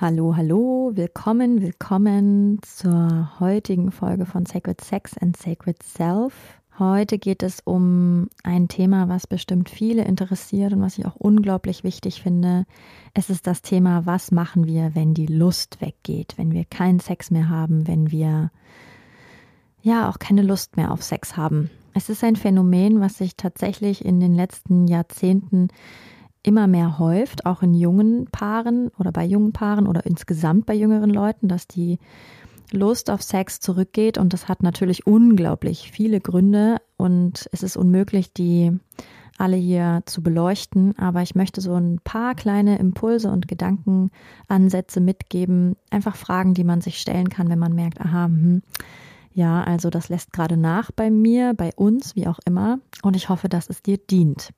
Hallo, hallo, willkommen, willkommen zur heutigen Folge von Sacred Sex and Sacred Self. Heute geht es um ein Thema, was bestimmt viele interessiert und was ich auch unglaublich wichtig finde. Es ist das Thema, was machen wir, wenn die Lust weggeht, wenn wir keinen Sex mehr haben, wenn wir ja auch keine Lust mehr auf Sex haben. Es ist ein Phänomen, was sich tatsächlich in den letzten Jahrzehnten immer mehr häuft, auch in jungen Paaren oder bei jungen Paaren oder insgesamt bei jüngeren Leuten, dass die Lust auf Sex zurückgeht. Und das hat natürlich unglaublich viele Gründe. Und es ist unmöglich, die alle hier zu beleuchten, aber ich möchte so ein paar kleine Impulse und Gedankenansätze mitgeben, einfach Fragen, die man sich stellen kann, wenn man merkt, aha, hm, ja, also das lässt gerade nach bei mir, bei uns, wie auch immer. Und ich hoffe, dass es dir dient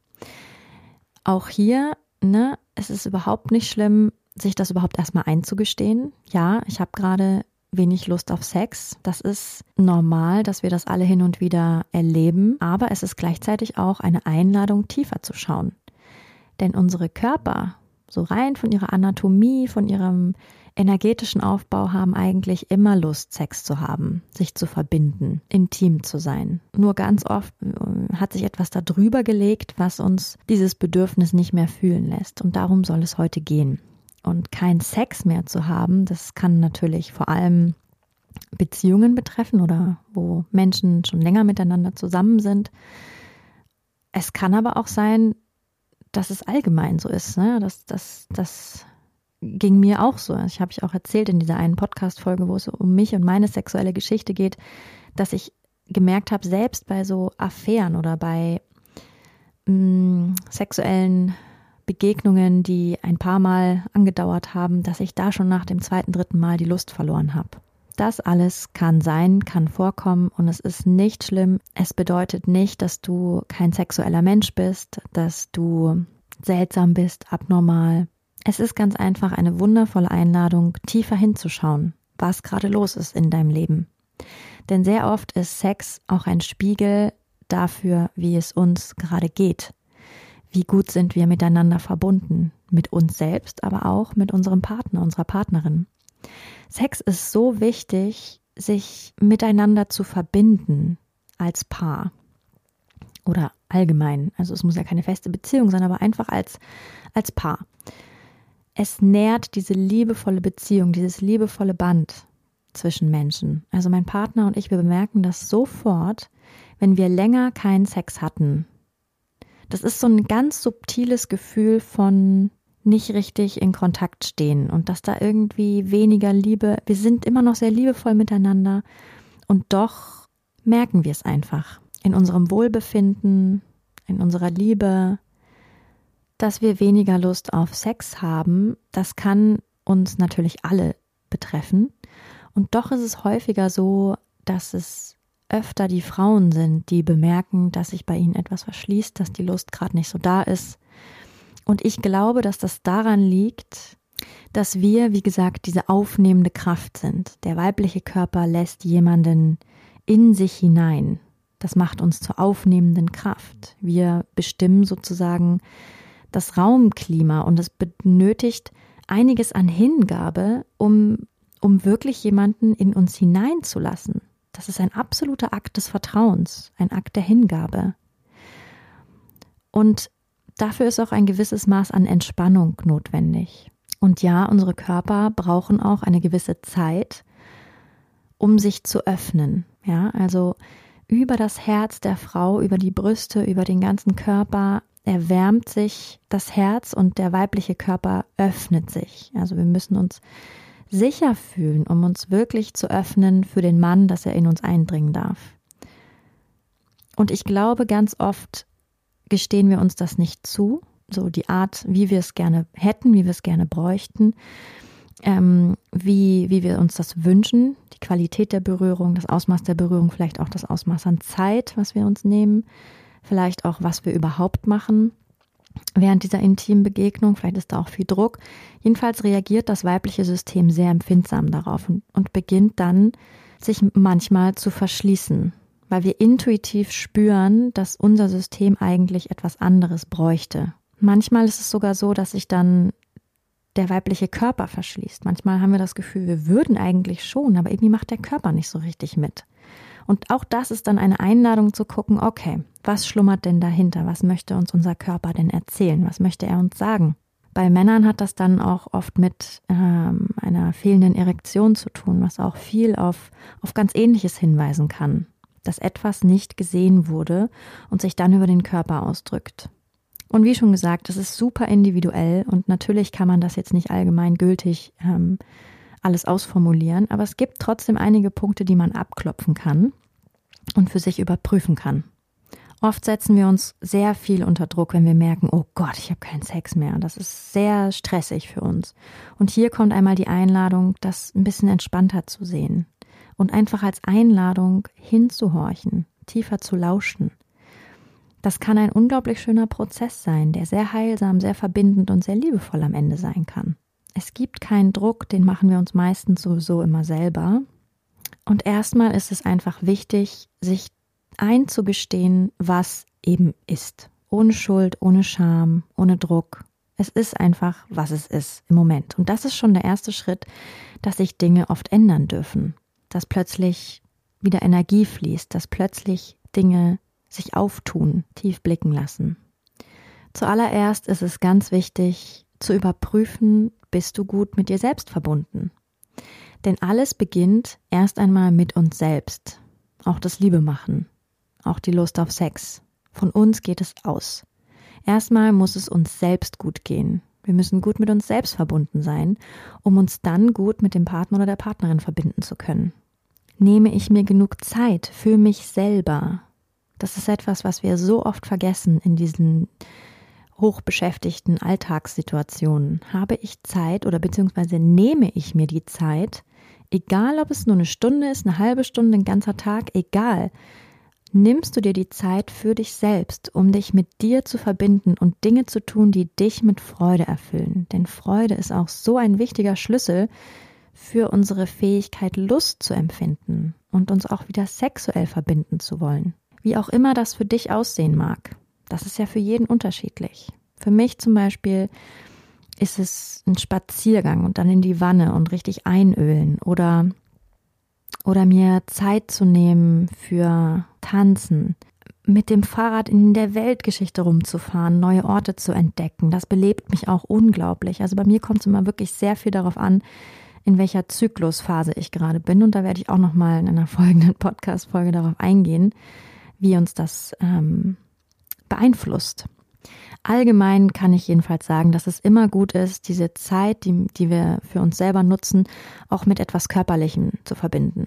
auch hier, ne, es ist überhaupt nicht schlimm, sich das überhaupt erstmal einzugestehen. Ja, ich habe gerade wenig Lust auf Sex. Das ist normal, dass wir das alle hin und wieder erleben, aber es ist gleichzeitig auch eine Einladung, tiefer zu schauen. Denn unsere Körper, so rein von ihrer Anatomie, von ihrem energetischen Aufbau haben eigentlich immer Lust, Sex zu haben, sich zu verbinden, intim zu sein. Nur ganz oft äh, hat sich etwas darüber gelegt, was uns dieses Bedürfnis nicht mehr fühlen lässt. Und darum soll es heute gehen. Und kein Sex mehr zu haben, das kann natürlich vor allem Beziehungen betreffen oder wo Menschen schon länger miteinander zusammen sind. Es kann aber auch sein, dass es allgemein so ist, ne? dass, dass, dass ging mir auch so. Ich habe ich auch erzählt in dieser einen Podcast-Folge, wo es um mich und meine sexuelle Geschichte geht, dass ich gemerkt habe, selbst bei so Affären oder bei mh, mm, sexuellen Begegnungen, die ein paar Mal angedauert haben, dass ich da schon nach dem zweiten, dritten Mal die Lust verloren habe. Das alles kann sein, kann vorkommen und es ist nicht schlimm. Es bedeutet nicht, dass du kein sexueller Mensch bist, dass du seltsam bist, abnormal. Es ist ganz einfach eine wundervolle Einladung, tiefer hinzuschauen, was gerade los ist in deinem Leben. Denn sehr oft ist Sex auch ein Spiegel dafür, wie es uns gerade geht. Wie gut sind wir miteinander verbunden, mit uns selbst, aber auch mit unserem Partner, unserer Partnerin. Sex ist so wichtig, sich miteinander zu verbinden als Paar oder allgemein. Also es muss ja keine feste Beziehung sein, aber einfach als, als Paar es nährt diese liebevolle Beziehung, dieses liebevolle Band zwischen Menschen. Also mein Partner und ich, wir bemerken das sofort, wenn wir länger keinen Sex hatten. Das ist so ein ganz subtiles Gefühl von nicht richtig in Kontakt stehen und dass da irgendwie weniger Liebe, wir sind immer noch sehr liebevoll miteinander und doch merken wir es einfach in unserem Wohlbefinden, in unserer Liebe, dass wir weniger Lust auf Sex haben, das kann uns natürlich alle betreffen. Und doch ist es häufiger so, dass es öfter die Frauen sind, die bemerken, dass sich bei ihnen etwas verschließt, dass die Lust gerade nicht so da ist. Und ich glaube, dass das daran liegt, dass wir, wie gesagt, diese aufnehmende Kraft sind. Der weibliche Körper lässt jemanden in sich hinein. Das macht uns zur aufnehmenden Kraft. Wir bestimmen sozusagen, das Raumklima und es benötigt einiges an Hingabe, um, um wirklich jemanden in uns hineinzulassen. Das ist ein absoluter Akt des Vertrauens, ein Akt der Hingabe. Und dafür ist auch ein gewisses Maß an Entspannung notwendig. Und ja, unsere Körper brauchen auch eine gewisse Zeit, um sich zu öffnen. Ja, also über das Herz der Frau, über die Brüste, über den ganzen Körper erwärmt sich das Herz und der weibliche Körper öffnet sich. Also wir müssen uns sicher fühlen, um uns wirklich zu öffnen für den Mann, dass er in uns eindringen darf. Und ich glaube, ganz oft gestehen wir uns das nicht zu, so die Art, wie wir es gerne hätten, wie wir es gerne bräuchten, ähm, wie, wie wir uns das wünschen, die Qualität der Berührung, das Ausmaß der Berührung, vielleicht auch das Ausmaß an Zeit, was wir uns nehmen, vielleicht auch, was wir überhaupt machen während dieser intimen Begegnung. Vielleicht ist da auch viel Druck. Jedenfalls reagiert das weibliche System sehr empfindsam darauf und, und beginnt dann, sich manchmal zu verschließen, weil wir intuitiv spüren, dass unser System eigentlich etwas anderes bräuchte. Manchmal ist es sogar so, dass sich dann der weibliche Körper verschließt. Manchmal haben wir das Gefühl, wir würden eigentlich schon, aber irgendwie macht der Körper nicht so richtig mit. Und auch das ist dann eine Einladung zu gucken, okay, was schlummert denn dahinter? Was möchte uns unser Körper denn erzählen? Was möchte er uns sagen? Bei Männern hat das dann auch oft mit ähm, einer fehlenden Erektion zu tun, was auch viel auf, auf ganz Ähnliches hinweisen kann, dass etwas nicht gesehen wurde und sich dann über den Körper ausdrückt. Und wie schon gesagt, das ist super individuell und natürlich kann man das jetzt nicht allgemein gültig ähm, alles ausformulieren, aber es gibt trotzdem einige Punkte, die man abklopfen kann und für sich überprüfen kann. Oft setzen wir uns sehr viel unter Druck, wenn wir merken, oh Gott, ich habe keinen Sex mehr. Das ist sehr stressig für uns. Und hier kommt einmal die Einladung, das ein bisschen entspannter zu sehen und einfach als Einladung hinzuhorchen, tiefer zu lauschen. Das kann ein unglaublich schöner Prozess sein, der sehr heilsam, sehr verbindend und sehr liebevoll am Ende sein kann. Es gibt keinen Druck, den machen wir uns meistens sowieso immer selber. Und erstmal ist es einfach wichtig, sich einzugestehen, was eben ist. Ohne Schuld, ohne Scham, ohne Druck. Es ist einfach, was es ist im Moment. Und das ist schon der erste Schritt, dass sich Dinge oft ändern dürfen. Dass plötzlich wieder Energie fließt, dass plötzlich Dinge sich auftun, tief blicken lassen. Zuallererst ist es ganz wichtig zu überprüfen, bist du gut mit dir selbst verbunden. Denn alles beginnt erst einmal mit uns selbst. Auch das Liebe machen, auch die Lust auf Sex. Von uns geht es aus. Erstmal muss es uns selbst gut gehen. Wir müssen gut mit uns selbst verbunden sein, um uns dann gut mit dem Partner oder der Partnerin verbinden zu können. Nehme ich mir genug Zeit für mich selber? Das ist etwas, was wir so oft vergessen in diesen hochbeschäftigten Alltagssituationen habe ich Zeit oder beziehungsweise nehme ich mir die Zeit, egal ob es nur eine Stunde ist, eine halbe Stunde, ein ganzer Tag, egal, nimmst du dir die Zeit für dich selbst, um dich mit dir zu verbinden und Dinge zu tun, die dich mit Freude erfüllen. Denn Freude ist auch so ein wichtiger Schlüssel für unsere Fähigkeit, Lust zu empfinden und uns auch wieder sexuell verbinden zu wollen. Wie auch immer das für dich aussehen mag. Das ist ja für jeden unterschiedlich. Für mich zum Beispiel ist es ein Spaziergang und dann in die Wanne und richtig einölen oder, oder mir Zeit zu nehmen für Tanzen, mit dem Fahrrad in der Weltgeschichte rumzufahren, neue Orte zu entdecken. Das belebt mich auch unglaublich. Also bei mir kommt es immer wirklich sehr viel darauf an, in welcher Zyklusphase ich gerade bin. Und da werde ich auch nochmal in einer folgenden Podcast-Folge darauf eingehen, wie uns das ähm, beeinflusst. Allgemein kann ich jedenfalls sagen, dass es immer gut ist, diese Zeit, die, die wir für uns selber nutzen, auch mit etwas Körperlichem zu verbinden.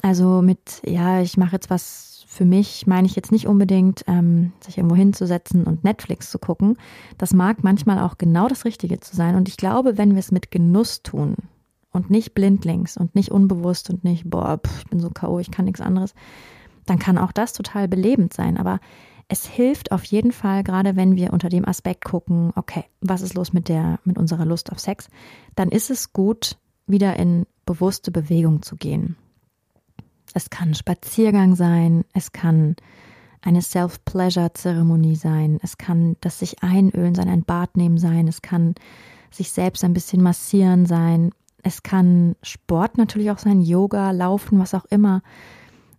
Also mit, ja, ich mache jetzt was für mich, meine ich jetzt nicht unbedingt, ähm, sich irgendwo hinzusetzen und Netflix zu gucken. Das mag manchmal auch genau das Richtige zu sein. Und ich glaube, wenn wir es mit Genuss tun und nicht blindlings und nicht unbewusst und nicht, boah, pff, ich bin so K.O., ich kann nichts anderes, dann kann auch das total belebend sein. Aber es hilft auf jeden Fall, gerade wenn wir unter dem Aspekt gucken, okay, was ist los mit der, mit unserer Lust auf Sex, dann ist es gut, wieder in bewusste Bewegung zu gehen. Es kann Spaziergang sein, es kann eine Self-Pleasure-Zeremonie sein, es kann das sich einölen sein, ein Bad nehmen sein, es kann sich selbst ein bisschen massieren sein, es kann Sport natürlich auch sein, Yoga, Laufen, was auch immer.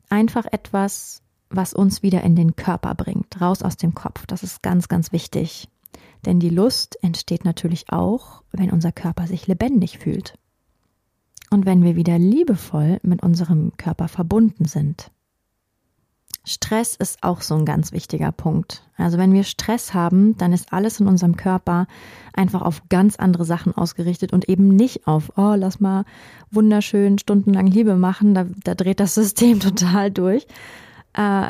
Einfach etwas, was uns wieder in den Körper bringt, raus aus dem Kopf. Das ist ganz, ganz wichtig. Denn die Lust entsteht natürlich auch, wenn unser Körper sich lebendig fühlt. Und wenn wir wieder liebevoll mit unserem Körper verbunden sind. Stress ist auch so ein ganz wichtiger Punkt. Also wenn wir Stress haben, dann ist alles in unserem Körper einfach auf ganz andere Sachen ausgerichtet und eben nicht auf, oh, lass mal wunderschön stundenlang Liebe machen, da, da dreht das System total durch, äh,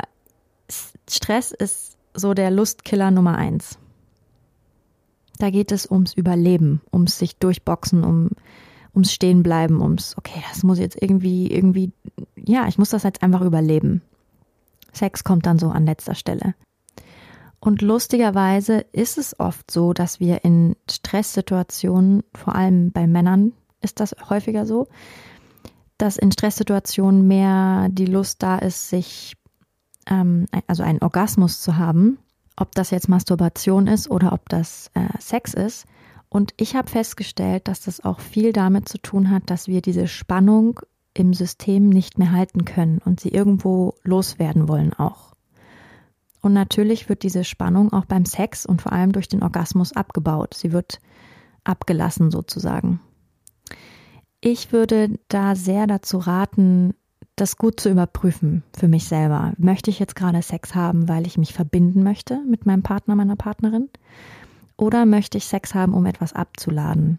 Stress ist so der Lustkiller Nummer eins. Da geht es ums Überleben, ums sich durchboxen, um, ums Stehenbleiben, ums, okay, das muss jetzt irgendwie, irgendwie, ja, ich muss das jetzt einfach überleben. Sex kommt dann so an letzter Stelle. Und lustigerweise ist es oft so, dass wir in Stresssituationen, vor allem bei Männern ist das häufiger so, dass in Stresssituationen mehr die Lust da ist, sich, ähm, also einen Orgasmus zu haben, ob das jetzt Masturbation ist oder ob das äh, Sex ist. Und ich habe festgestellt, dass das auch viel damit zu tun hat, dass wir diese Spannung im System nicht mehr halten können und sie irgendwo loswerden wollen auch. Und natürlich wird diese Spannung auch beim Sex und vor allem durch den Orgasmus abgebaut. Sie wird abgelassen sozusagen. Ich würde da sehr dazu raten, das gut zu überprüfen für mich selber. Möchte ich jetzt gerade Sex haben, weil ich mich verbinden möchte mit meinem Partner, meiner Partnerin? Oder möchte ich Sex haben, um etwas abzuladen?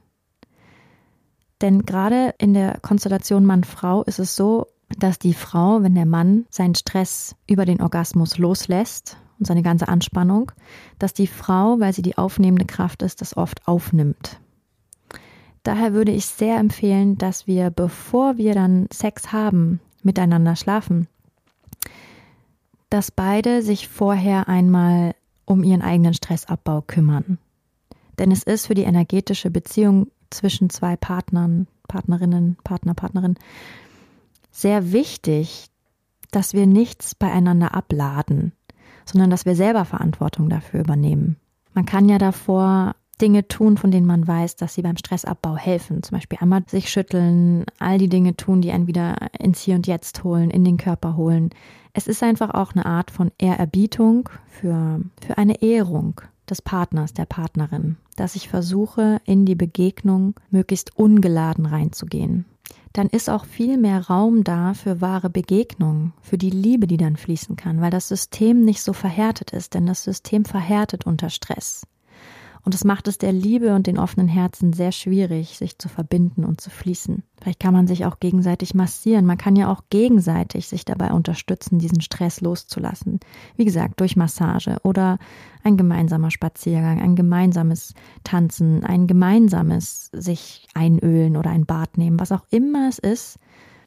Denn gerade in der Konstellation Mann-Frau ist es so, dass die Frau, wenn der Mann seinen Stress über den Orgasmus loslässt und seine ganze Anspannung, dass die Frau, weil sie die aufnehmende Kraft ist, das oft aufnimmt. Daher würde ich sehr empfehlen, dass wir, bevor wir dann Sex haben, miteinander schlafen, dass beide sich vorher einmal um ihren eigenen Stressabbau kümmern. Denn es ist für die energetische Beziehung zwischen zwei Partnern, Partnerinnen, Partner, Partnerin sehr wichtig, dass wir nichts beieinander abladen, sondern dass wir selber Verantwortung dafür übernehmen. Man kann ja davor Dinge tun, von denen man weiß, dass sie beim Stressabbau helfen. Zum Beispiel einmal sich schütteln, all die Dinge tun, die einen wieder ins Hier und Jetzt holen, in den Körper holen. Es ist einfach auch eine Art von Ehrerbietung für, für eine Ehrung des Partners, der Partnerin, dass ich versuche, in die Begegnung möglichst ungeladen reinzugehen. Dann ist auch viel mehr Raum da für wahre Begegnung, für die Liebe, die dann fließen kann, weil das System nicht so verhärtet ist, denn das System verhärtet unter Stress. Und es macht es der Liebe und den offenen Herzen sehr schwierig, sich zu verbinden und zu fließen. Vielleicht kann man sich auch gegenseitig massieren. Man kann ja auch gegenseitig sich dabei unterstützen, diesen Stress loszulassen. Wie gesagt, durch Massage oder ein gemeinsamer Spaziergang, ein gemeinsames Tanzen, ein gemeinsames sich einölen oder ein Bad nehmen, was auch immer es ist,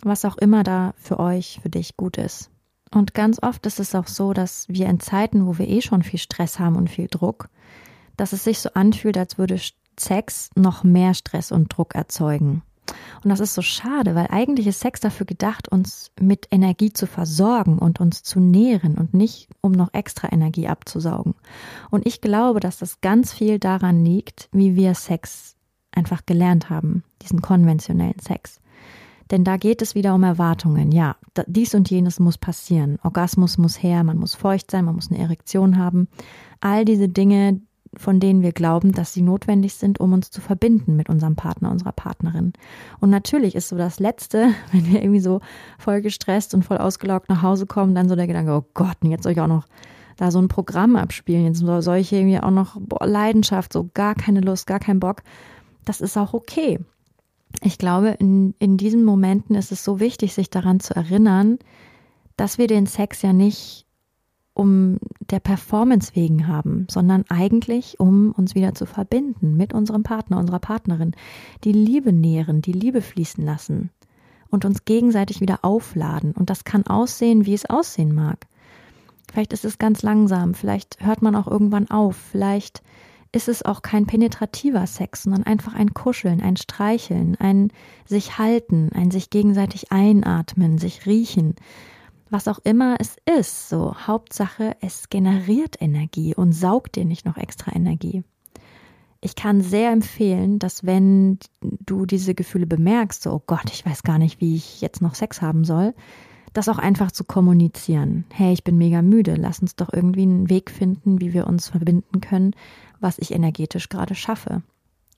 was auch immer da für euch, für dich gut ist. Und ganz oft ist es auch so, dass wir in Zeiten, wo wir eh schon viel Stress haben und viel Druck, dass es sich so anfühlt, als würde Sex noch mehr Stress und Druck erzeugen. Und das ist so schade, weil eigentlich ist Sex dafür gedacht, uns mit Energie zu versorgen und uns zu nähren und nicht, um noch extra Energie abzusaugen. Und ich glaube, dass das ganz viel daran liegt, wie wir Sex einfach gelernt haben, diesen konventionellen Sex. Denn da geht es wieder um Erwartungen. Ja, dies und jenes muss passieren. Orgasmus muss her, man muss feucht sein, man muss eine Erektion haben. All diese Dinge, von denen wir glauben, dass sie notwendig sind, um uns zu verbinden mit unserem Partner, unserer Partnerin. Und natürlich ist so das Letzte, wenn wir irgendwie so voll gestresst und voll ausgelaugt nach Hause kommen, dann so der Gedanke, oh Gott, jetzt soll ich auch noch da so ein Programm abspielen, jetzt soll ich irgendwie auch noch boah, Leidenschaft, so gar keine Lust, gar keinen Bock. Das ist auch okay. Ich glaube, in, in diesen Momenten ist es so wichtig, sich daran zu erinnern, dass wir den Sex ja nicht um der Performance wegen haben, sondern eigentlich um uns wieder zu verbinden mit unserem Partner, unserer Partnerin, die Liebe nähren, die Liebe fließen lassen und uns gegenseitig wieder aufladen. Und das kann aussehen, wie es aussehen mag. Vielleicht ist es ganz langsam, vielleicht hört man auch irgendwann auf, vielleicht ist es auch kein penetrativer Sex, sondern einfach ein Kuscheln, ein Streicheln, ein sich halten, ein sich gegenseitig einatmen, sich riechen was auch immer es ist. So, Hauptsache, es generiert Energie und saugt dir nicht noch extra Energie. Ich kann sehr empfehlen, dass wenn du diese Gefühle bemerkst, so, oh Gott, ich weiß gar nicht, wie ich jetzt noch Sex haben soll, das auch einfach zu kommunizieren. Hey, ich bin mega müde, lass uns doch irgendwie einen Weg finden, wie wir uns verbinden können, was ich energetisch gerade schaffe.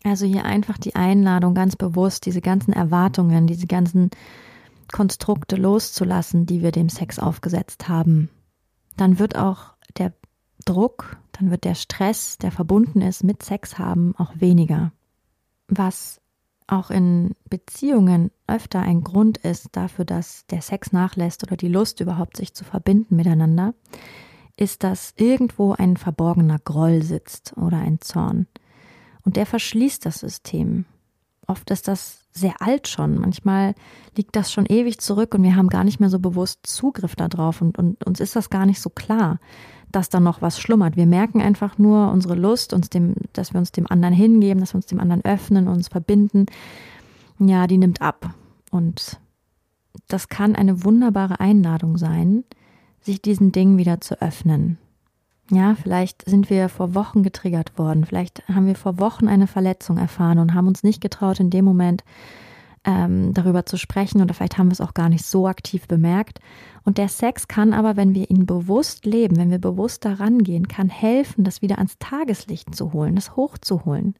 Also hier einfach die Einladung ganz bewusst, diese ganzen Erwartungen, diese ganzen Konstrukte loszulassen, die wir dem Sex aufgesetzt haben, dann wird auch der Druck, dann wird der Stress, der verbunden ist mit Sex haben, auch weniger. Was auch in Beziehungen öfter ein Grund ist dafür, dass der Sex nachlässt oder die Lust überhaupt sich zu verbinden miteinander, ist, dass irgendwo ein verborgener Groll sitzt oder ein Zorn. Und der verschließt das System. Oft ist das sehr alt schon. Manchmal liegt das schon ewig zurück und wir haben gar nicht mehr so bewusst Zugriff darauf und, und uns ist das gar nicht so klar, dass da noch was schlummert. Wir merken einfach nur unsere Lust, uns dem, dass wir uns dem anderen hingeben, dass wir uns dem anderen öffnen, uns verbinden. Ja, die nimmt ab. Und das kann eine wunderbare Einladung sein, sich diesen Dingen wieder zu öffnen. Ja, vielleicht sind wir vor Wochen getriggert worden, vielleicht haben wir vor Wochen eine Verletzung erfahren und haben uns nicht getraut, in dem Moment ähm, darüber zu sprechen oder vielleicht haben wir es auch gar nicht so aktiv bemerkt. Und der Sex kann aber, wenn wir ihn bewusst leben, wenn wir bewusst daran gehen, kann helfen, das wieder ans Tageslicht zu holen, das hochzuholen.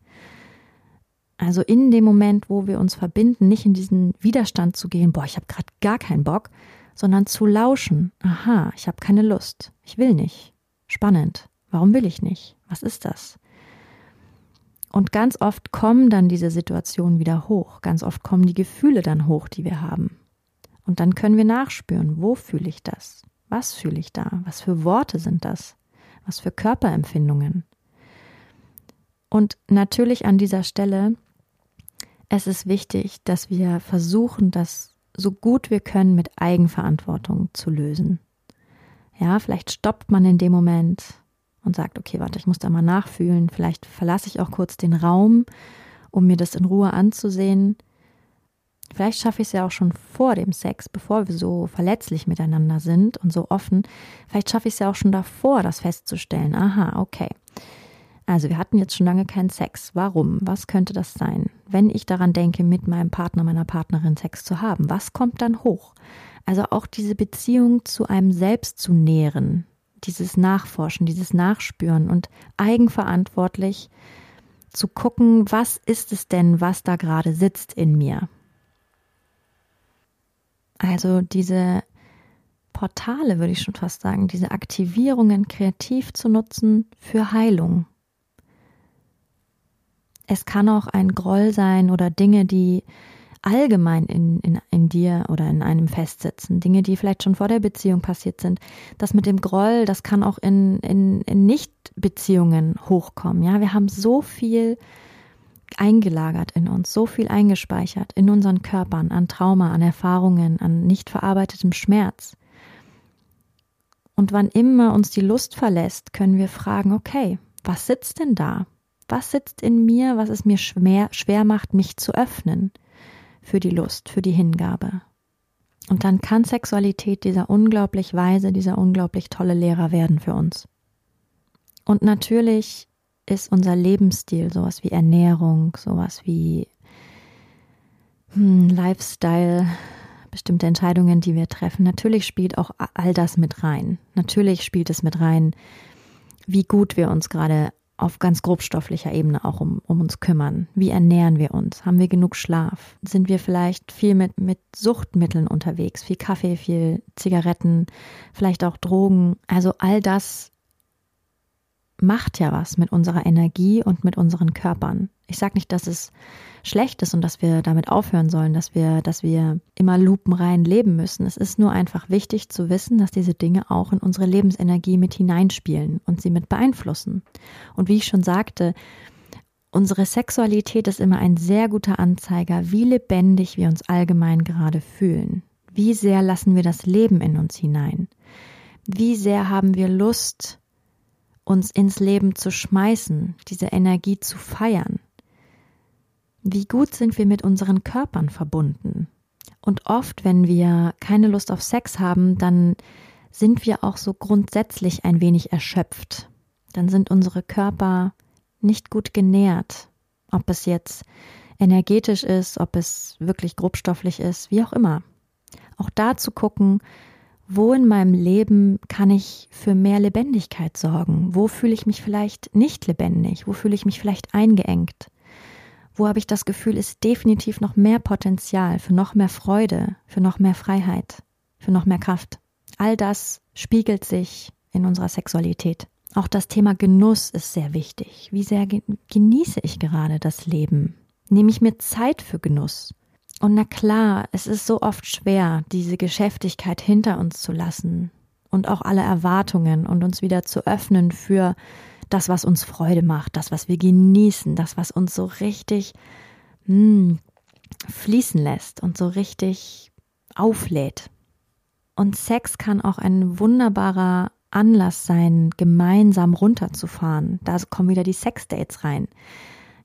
Also in dem Moment, wo wir uns verbinden, nicht in diesen Widerstand zu gehen, boah, ich habe gerade gar keinen Bock, sondern zu lauschen. Aha, ich habe keine Lust. Ich will nicht. Spannend. Warum will ich nicht? Was ist das? Und ganz oft kommen dann diese Situationen wieder hoch. Ganz oft kommen die Gefühle dann hoch, die wir haben. Und dann können wir nachspüren, wo fühle ich das? Was fühle ich da? Was für Worte sind das? Was für Körperempfindungen? Und natürlich an dieser Stelle es ist wichtig, dass wir versuchen, das so gut wir können mit Eigenverantwortung zu lösen. Ja, vielleicht stoppt man in dem Moment und sagt, okay, warte, ich muss da mal nachfühlen. Vielleicht verlasse ich auch kurz den Raum, um mir das in Ruhe anzusehen. Vielleicht schaffe ich es ja auch schon vor dem Sex, bevor wir so verletzlich miteinander sind und so offen. Vielleicht schaffe ich es ja auch schon davor, das festzustellen. Aha, okay. Also wir hatten jetzt schon lange keinen Sex. Warum? Was könnte das sein? Wenn ich daran denke, mit meinem Partner, meiner Partnerin Sex zu haben, was kommt dann hoch? Also auch diese Beziehung zu einem selbst zu nähren, dieses Nachforschen, dieses Nachspüren und eigenverantwortlich zu gucken, was ist es denn, was da gerade sitzt in mir. Also diese Portale, würde ich schon fast sagen, diese Aktivierungen kreativ zu nutzen für Heilung, es kann auch ein Groll sein oder Dinge, die allgemein in, in, in dir oder in einem festsitzen, Dinge, die vielleicht schon vor der Beziehung passiert sind. Das mit dem Groll, das kann auch in, in, in Nicht-Beziehungen hochkommen. Ja, wir haben so viel eingelagert in uns, so viel eingespeichert in unseren Körpern an Trauma, an Erfahrungen, an nicht verarbeitetem Schmerz. Und wann immer uns die Lust verlässt, können wir fragen, okay, was sitzt denn da? Was sitzt in mir, was es mir schwer, schwer macht, mich zu öffnen für die Lust, für die Hingabe? Und dann kann Sexualität dieser unglaublich weise, dieser unglaublich tolle Lehrer werden für uns. Und natürlich ist unser Lebensstil sowas wie Ernährung, sowas wie hm, Lifestyle, bestimmte Entscheidungen, die wir treffen. Natürlich spielt auch all das mit rein. Natürlich spielt es mit rein, wie gut wir uns gerade auf ganz grobstofflicher Ebene auch um, um uns kümmern. Wie ernähren wir uns? Haben wir genug Schlaf? Sind wir vielleicht viel mit, mit Suchtmitteln unterwegs? Viel Kaffee, viel Zigaretten, vielleicht auch Drogen. Also all das macht ja was mit unserer Energie und mit unseren Körpern. Ich sage nicht, dass es schlecht ist und dass wir damit aufhören sollen, dass wir, dass wir immer lupenrein leben müssen. Es ist nur einfach wichtig zu wissen, dass diese Dinge auch in unsere Lebensenergie mit hineinspielen und sie mit beeinflussen. Und wie ich schon sagte, unsere Sexualität ist immer ein sehr guter Anzeiger, wie lebendig wir uns allgemein gerade fühlen. Wie sehr lassen wir das Leben in uns hinein? Wie sehr haben wir Lust, uns ins Leben zu schmeißen, diese Energie zu feiern? Wie gut sind wir mit unseren Körpern verbunden? Und oft, wenn wir keine Lust auf Sex haben, dann sind wir auch so grundsätzlich ein wenig erschöpft. Dann sind unsere Körper nicht gut genährt. Ob es jetzt energetisch ist, ob es wirklich grobstofflich ist, wie auch immer. Auch da zu gucken, wo in meinem Leben kann ich für mehr Lebendigkeit sorgen? Wo fühle ich mich vielleicht nicht lebendig? Wo fühle ich mich vielleicht eingeengt? Wo habe ich das Gefühl, ist definitiv noch mehr Potenzial für noch mehr Freude, für noch mehr Freiheit, für noch mehr Kraft. All das spiegelt sich in unserer Sexualität. Auch das Thema Genuss ist sehr wichtig. Wie sehr genieße ich gerade das Leben? Nehme ich mir Zeit für Genuss? Und na klar, es ist so oft schwer, diese Geschäftigkeit hinter uns zu lassen und auch alle Erwartungen und uns wieder zu öffnen für das, was uns Freude macht, das, was wir genießen, das, was uns so richtig mh, hm, fließen lässt und so richtig auflädt. Und Sex kann auch ein wunderbarer Anlass sein, gemeinsam runterzufahren. Da kommen wieder die Sexdates rein.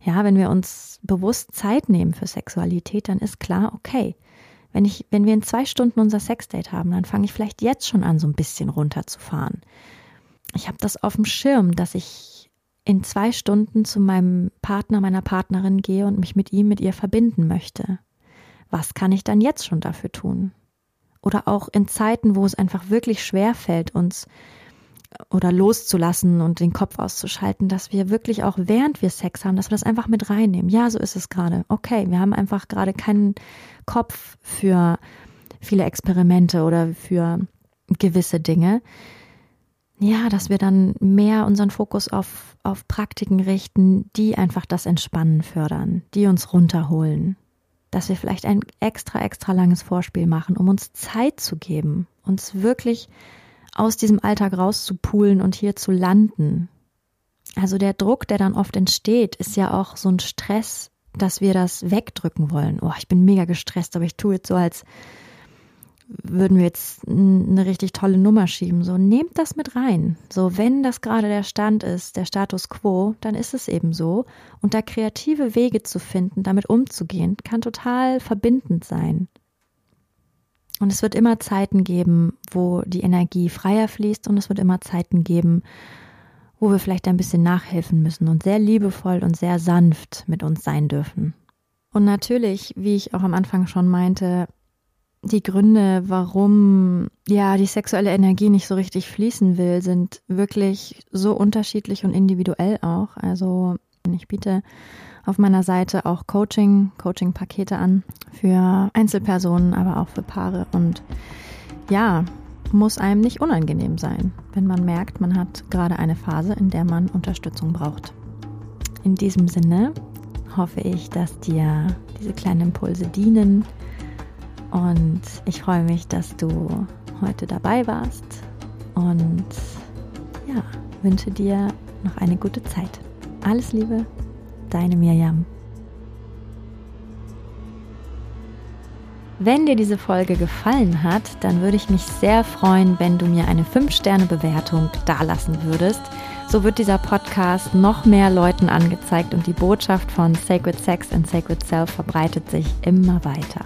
Ja, wenn wir uns bewusst Zeit nehmen für Sexualität, dann ist klar, okay, wenn ich, wenn wir in zwei Stunden unser Sexdate haben, dann fange ich vielleicht jetzt schon an, so ein bisschen runterzufahren. Ich habe das auf dem Schirm, dass ich in zwei Stunden zu meinem Partner, meiner Partnerin gehe und mich mit ihm, mit ihr verbinden möchte. Was kann ich dann jetzt schon dafür tun? Oder auch in Zeiten, wo es einfach wirklich schwer fällt, uns oder loszulassen und den Kopf auszuschalten, dass wir wirklich auch während wir Sex haben, dass wir das einfach mit reinnehmen. Ja, so ist es gerade. Okay, wir haben einfach gerade keinen Kopf für viele Experimente oder für gewisse Dinge. Ja, dass wir dann mehr unseren Fokus auf, auf Praktiken richten, die einfach das Entspannen fördern, die uns runterholen. Dass wir vielleicht ein extra, extra langes Vorspiel machen, um uns Zeit zu geben, uns wirklich aus diesem Alltag rauszupulen und hier zu landen. Also der Druck, der dann oft entsteht, ist ja auch so ein Stress, dass wir das wegdrücken wollen. Oh, ich bin mega gestresst, aber ich tue jetzt so, als würden wir jetzt eine richtig tolle Nummer schieben. So, nehmt das mit rein. So, wenn das gerade der Stand ist, der Status quo, dann ist es eben so. Und da kreative Wege zu finden, damit umzugehen, kann total verbindend sein. Und es wird immer Zeiten geben, wo die Energie freier fließt und es wird immer Zeiten geben, wo wir vielleicht ein bisschen nachhelfen müssen und sehr liebevoll und sehr sanft mit uns sein dürfen. Und natürlich, wie ich auch am Anfang schon meinte, die Gründe, warum ja die sexuelle Energie nicht so richtig fließen will, sind wirklich so unterschiedlich und individuell auch. Also ich biete auf meiner Seite auch Coaching, Coaching-Pakete an für Einzelpersonen, aber auch für Paare. Und ja, muss einem nicht unangenehm sein, wenn man merkt, man hat gerade eine Phase, in der man Unterstützung braucht. In diesem Sinne hoffe ich, dass dir diese kleinen Impulse dienen und ich freue mich, dass du heute dabei warst und ja, wünsche dir noch eine gute Zeit. Alles Liebe, deine Mirjam. Wenn dir diese Folge gefallen hat, dann würde ich mich sehr freuen, wenn du mir eine 5-Sterne-Bewertung dalassen würdest. So wird dieser Podcast noch mehr Leuten angezeigt und die Botschaft von Sacred Sex and Sacred Self verbreitet sich immer weiter.